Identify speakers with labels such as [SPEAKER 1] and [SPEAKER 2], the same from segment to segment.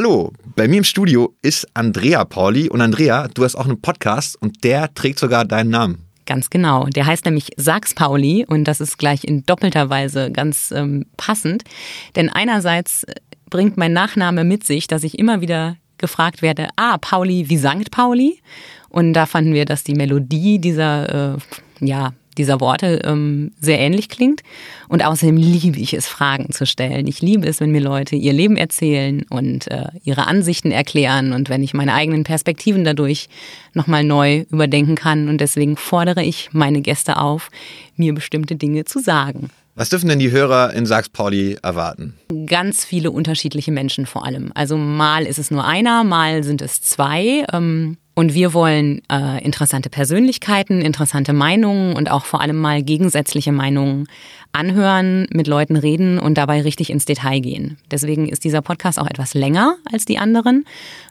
[SPEAKER 1] Hallo, bei mir im Studio ist Andrea Pauli und Andrea, du hast auch einen Podcast und der trägt sogar deinen Namen.
[SPEAKER 2] Ganz genau. Der heißt nämlich Sachs Pauli und das ist gleich in doppelter Weise ganz ähm, passend. Denn einerseits bringt mein Nachname mit sich, dass ich immer wieder gefragt werde, ah, Pauli wie Sankt Pauli. Und da fanden wir, dass die Melodie dieser, äh, ja, dieser Worte ähm, sehr ähnlich klingt. Und außerdem liebe ich es, Fragen zu stellen. Ich liebe es, wenn mir Leute ihr Leben erzählen und äh, ihre Ansichten erklären und wenn ich meine eigenen Perspektiven dadurch nochmal neu überdenken kann. Und deswegen fordere ich meine Gäste auf, mir bestimmte Dinge zu sagen.
[SPEAKER 1] Was dürfen denn die Hörer in Sachs-Pauli erwarten?
[SPEAKER 2] Ganz viele unterschiedliche Menschen vor allem. Also mal ist es nur einer, mal sind es zwei. Ähm, und wir wollen äh, interessante Persönlichkeiten, interessante Meinungen und auch vor allem mal gegensätzliche Meinungen anhören, mit Leuten reden und dabei richtig ins Detail gehen. Deswegen ist dieser Podcast auch etwas länger als die anderen,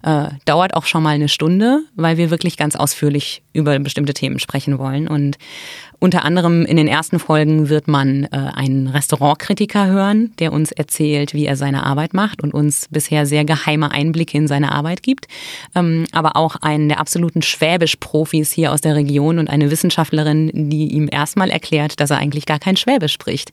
[SPEAKER 2] äh, dauert auch schon mal eine Stunde, weil wir wirklich ganz ausführlich über bestimmte Themen sprechen wollen. Und unter anderem in den ersten Folgen wird man äh, einen Restaurantkritiker hören, der uns erzählt, wie er seine Arbeit macht und uns bisher sehr geheime Einblicke in seine Arbeit gibt. Ähm, aber auch einen der absoluten Schwäbisch-Profis hier aus der Region und eine Wissenschaftlerin, die ihm erstmal erklärt, dass er eigentlich gar kein Schwäbisch spricht.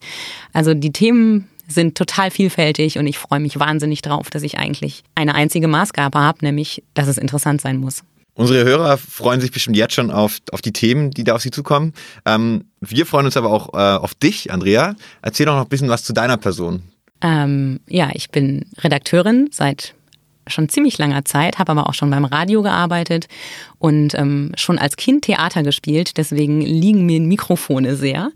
[SPEAKER 2] Also die Themen sind total vielfältig und ich freue mich wahnsinnig drauf, dass ich eigentlich eine einzige Maßgabe habe, nämlich, dass es interessant sein muss.
[SPEAKER 1] Unsere Hörer freuen sich bestimmt jetzt schon auf, auf die Themen, die da auf sie zukommen. Ähm, wir freuen uns aber auch äh, auf dich, Andrea. Erzähl doch noch ein bisschen was zu deiner Person.
[SPEAKER 2] Ähm, ja, ich bin Redakteurin seit schon ziemlich langer Zeit, habe aber auch schon beim Radio gearbeitet und ähm, schon als Kind Theater gespielt. Deswegen liegen mir Mikrofone sehr.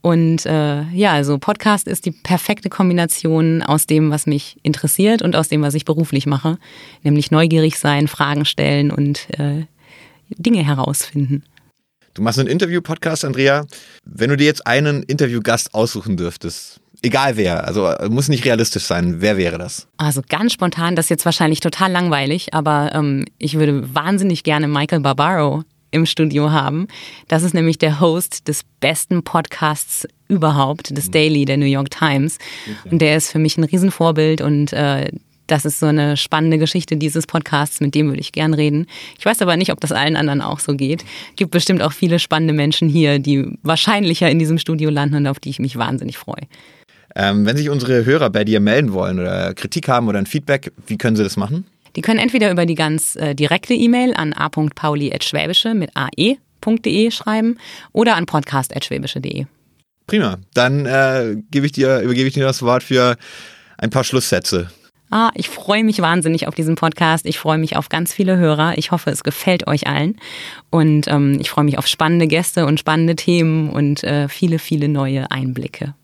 [SPEAKER 2] Und äh, ja, also Podcast ist die perfekte Kombination aus dem, was mich interessiert und aus dem, was ich beruflich mache, nämlich neugierig sein, Fragen stellen und äh, Dinge herausfinden.
[SPEAKER 1] Du machst einen Interview-Podcast, Andrea. Wenn du dir jetzt einen Interviewgast aussuchen dürftest, egal wer, also muss nicht realistisch sein, wer wäre das?
[SPEAKER 2] Also ganz spontan, das ist jetzt wahrscheinlich total langweilig, aber ähm, ich würde wahnsinnig gerne Michael Barbaro im Studio haben. Das ist nämlich der Host des besten Podcasts überhaupt, des mhm. Daily der New York Times. Und der ist für mich ein Riesenvorbild und äh, das ist so eine spannende Geschichte dieses Podcasts, mit dem würde ich gern reden. Ich weiß aber nicht, ob das allen anderen auch so geht. Gibt bestimmt auch viele spannende Menschen hier, die wahrscheinlicher in diesem Studio landen und auf die ich mich wahnsinnig freue.
[SPEAKER 1] Ähm, wenn sich unsere Hörer bei dir melden wollen oder Kritik haben oder ein Feedback, wie können sie das machen?
[SPEAKER 2] Die können entweder über die ganz äh, direkte E-Mail an a.pauli.schwäbische mit ae.de schreiben oder an podcast.schwäbische.de.
[SPEAKER 1] Prima. Dann äh, gebe ich dir, übergebe ich dir das Wort für ein paar Schlusssätze.
[SPEAKER 2] Ah, ich freue mich wahnsinnig auf diesen Podcast. Ich freue mich auf ganz viele Hörer. Ich hoffe, es gefällt euch allen. Und ähm, ich freue mich auf spannende Gäste und spannende Themen und äh, viele, viele neue Einblicke.